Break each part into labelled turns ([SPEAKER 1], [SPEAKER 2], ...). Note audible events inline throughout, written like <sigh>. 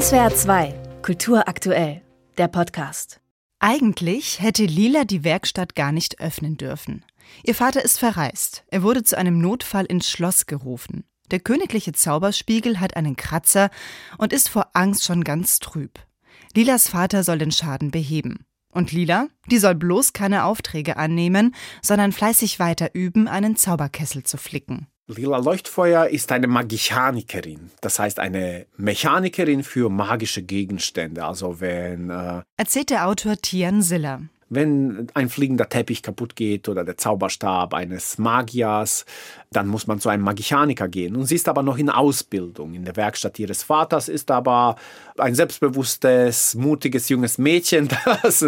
[SPEAKER 1] SWR 2, Kultur aktuell, der Podcast.
[SPEAKER 2] Eigentlich hätte Lila die Werkstatt gar nicht öffnen dürfen. Ihr Vater ist verreist. Er wurde zu einem Notfall ins Schloss gerufen. Der königliche Zauberspiegel hat einen Kratzer und ist vor Angst schon ganz trüb. Lilas Vater soll den Schaden beheben. Und Lila, die soll bloß keine Aufträge annehmen, sondern fleißig weiter üben, einen Zauberkessel zu flicken.
[SPEAKER 3] Lila Leuchtfeuer ist eine Magichanikerin, das heißt eine Mechanikerin für magische Gegenstände. Also wenn äh,
[SPEAKER 2] erzählt der Autor Tian Siller.
[SPEAKER 3] Wenn ein fliegender Teppich kaputt geht oder der Zauberstab eines Magiers, dann muss man zu einem Magichaniker gehen. Und sie ist aber noch in Ausbildung. In der Werkstatt ihres Vaters ist aber ein selbstbewusstes, mutiges junges Mädchen, <laughs> das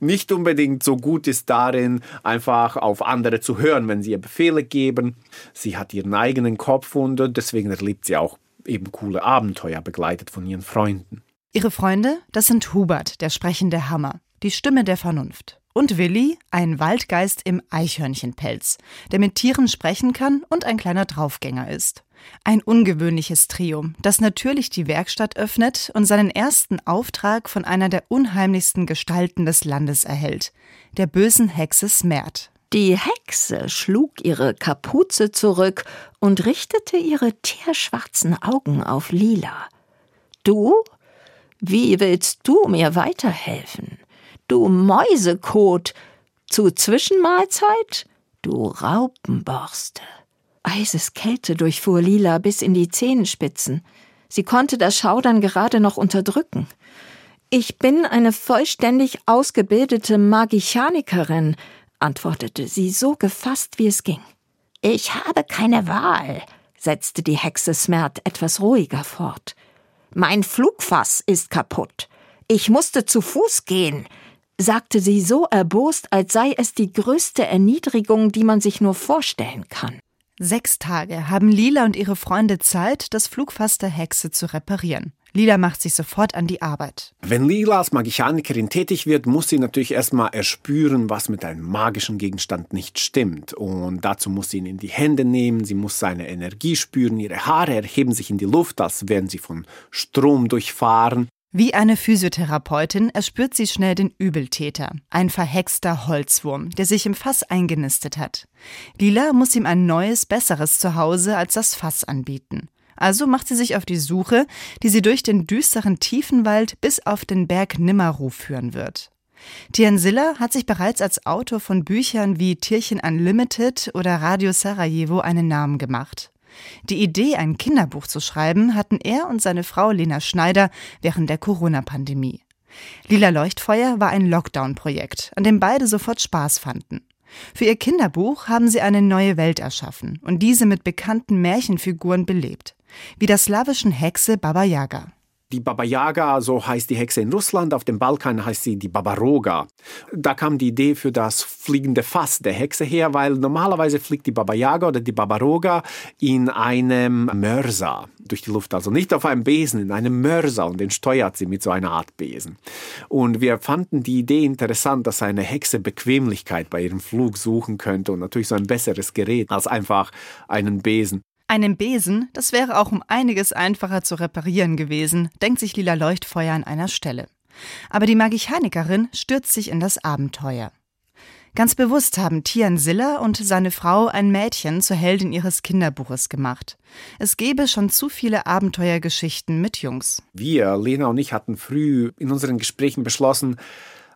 [SPEAKER 3] nicht unbedingt so gut ist darin, einfach auf andere zu hören, wenn sie ihr Befehle geben. Sie hat ihren eigenen Kopf und deswegen erlebt sie auch eben coole Abenteuer, begleitet von ihren Freunden.
[SPEAKER 2] Ihre Freunde, das sind Hubert, der sprechende Hammer die Stimme der Vernunft. Und Willi, ein Waldgeist im Eichhörnchenpelz, der mit Tieren sprechen kann und ein kleiner Draufgänger ist. Ein ungewöhnliches Trio, das natürlich die Werkstatt öffnet und seinen ersten Auftrag von einer der unheimlichsten Gestalten des Landes erhält, der bösen Hexe Smert.
[SPEAKER 4] Die Hexe schlug ihre Kapuze zurück und richtete ihre tierschwarzen Augen auf Lila. Du? Wie willst du mir weiterhelfen? Du Mäusekot. Zu Zwischenmahlzeit? Du Raupenborste. Eiseskälte durchfuhr Lila bis in die Zehenspitzen. Sie konnte das Schaudern gerade noch unterdrücken. Ich bin eine vollständig ausgebildete Magichanikerin, antwortete sie so gefasst, wie es ging. Ich habe keine Wahl, setzte die Hexe Smert etwas ruhiger fort. Mein Flugfass ist kaputt. Ich musste zu Fuß gehen sagte sie so erbost, als sei es die größte Erniedrigung, die man sich nur vorstellen kann.
[SPEAKER 2] Sechs Tage haben Lila und ihre Freunde Zeit, das Flugfass der Hexe zu reparieren. Lila macht sich sofort an die Arbeit.
[SPEAKER 3] Wenn Lila als Magichanikerin tätig wird, muss sie natürlich erstmal erspüren, was mit einem magischen Gegenstand nicht stimmt. Und dazu muss sie ihn in die Hände nehmen, sie muss seine Energie spüren, ihre Haare erheben sich in die Luft, als wären sie von Strom durchfahren.
[SPEAKER 2] Wie eine Physiotherapeutin erspürt sie schnell den Übeltäter, ein verhexter Holzwurm, der sich im Fass eingenistet hat. Lila muss ihm ein neues, besseres Zuhause als das Fass anbieten. Also macht sie sich auf die Suche, die sie durch den düsteren Tiefenwald bis auf den Berg Nimmerruf führen wird. Tian Silla hat sich bereits als Autor von Büchern wie Tierchen Unlimited oder Radio Sarajevo einen Namen gemacht. Die Idee, ein Kinderbuch zu schreiben, hatten er und seine Frau Lena Schneider während der Corona-Pandemie. Lila Leuchtfeuer war ein Lockdown-Projekt, an dem beide sofort Spaß fanden. Für ihr Kinderbuch haben sie eine neue Welt erschaffen und diese mit bekannten Märchenfiguren belebt, wie der slawischen Hexe Baba Yaga
[SPEAKER 3] die Baba Yaga, so heißt die Hexe in Russland, auf dem Balkan heißt sie die Babaroga. Da kam die Idee für das fliegende Fass der Hexe her, weil normalerweise fliegt die Baba Yaga oder die Babaroga in einem Mörser durch die Luft, also nicht auf einem Besen, in einem Mörser und den steuert sie mit so einer Art Besen. Und wir fanden die Idee interessant, dass eine Hexe Bequemlichkeit bei ihrem Flug suchen könnte und natürlich so ein besseres Gerät als einfach einen Besen.
[SPEAKER 2] Einen Besen, das wäre auch um einiges einfacher zu reparieren gewesen, denkt sich Lila Leuchtfeuer an einer Stelle. Aber die Magichanikerin stürzt sich in das Abenteuer. Ganz bewusst haben Tian Siller und seine Frau ein Mädchen zur Heldin ihres Kinderbuches gemacht. Es gäbe schon zu viele Abenteuergeschichten mit Jungs.
[SPEAKER 3] Wir, Lena und ich, hatten früh in unseren Gesprächen beschlossen,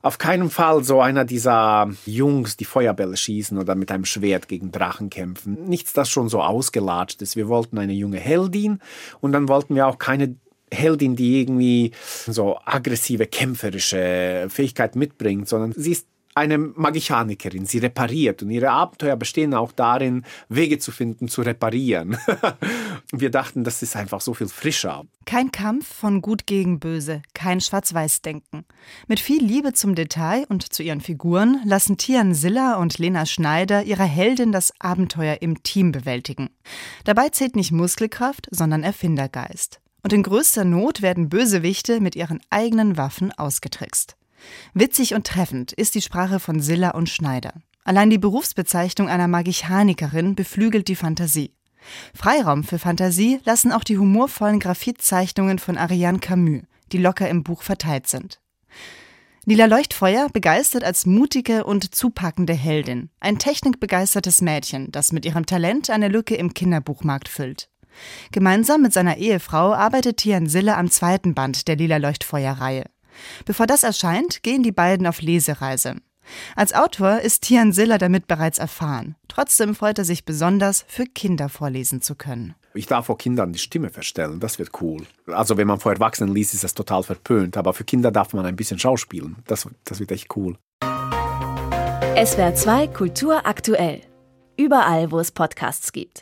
[SPEAKER 3] auf keinen Fall so einer dieser Jungs, die Feuerbälle schießen oder mit einem Schwert gegen Drachen kämpfen. Nichts, das schon so ausgelatscht ist. Wir wollten eine junge Heldin und dann wollten wir auch keine Heldin, die irgendwie so aggressive, kämpferische Fähigkeit mitbringt, sondern sie ist eine Magichanikerin. Sie repariert und ihre Abenteuer bestehen auch darin, Wege zu finden, zu reparieren. <laughs> Wir dachten, das ist einfach so viel frischer.
[SPEAKER 2] Kein Kampf von Gut gegen Böse, kein Schwarz-Weiß-Denken. Mit viel Liebe zum Detail und zu ihren Figuren lassen Tian Siller und Lena Schneider ihrer Heldin das Abenteuer im Team bewältigen. Dabei zählt nicht Muskelkraft, sondern Erfindergeist. Und in größter Not werden Bösewichte mit ihren eigenen Waffen ausgetrickst. Witzig und treffend ist die Sprache von Silla und Schneider. Allein die Berufsbezeichnung einer Magichanikerin beflügelt die Fantasie. Freiraum für Fantasie lassen auch die humorvollen Graphitzeichnungen von Ariane Camus, die locker im Buch verteilt sind. Lila Leuchtfeuer begeistert als mutige und zupackende Heldin, ein technikbegeistertes Mädchen, das mit ihrem Talent eine Lücke im Kinderbuchmarkt füllt. Gemeinsam mit seiner Ehefrau arbeitet Tian Sille am zweiten Band der Lila Leuchtfeuer-Reihe. Bevor das erscheint, gehen die beiden auf Lesereise. Als Autor ist Tian Siller damit bereits erfahren. Trotzdem freut er sich besonders, für Kinder vorlesen zu können.
[SPEAKER 3] Ich darf vor Kindern die Stimme verstellen, das wird cool. Also wenn man vor Erwachsenen liest, ist das total verpönt, aber für Kinder darf man ein bisschen schauspielen. Das, das wird echt cool.
[SPEAKER 1] SWR 2 Kultur aktuell. Überall, wo es Podcasts gibt.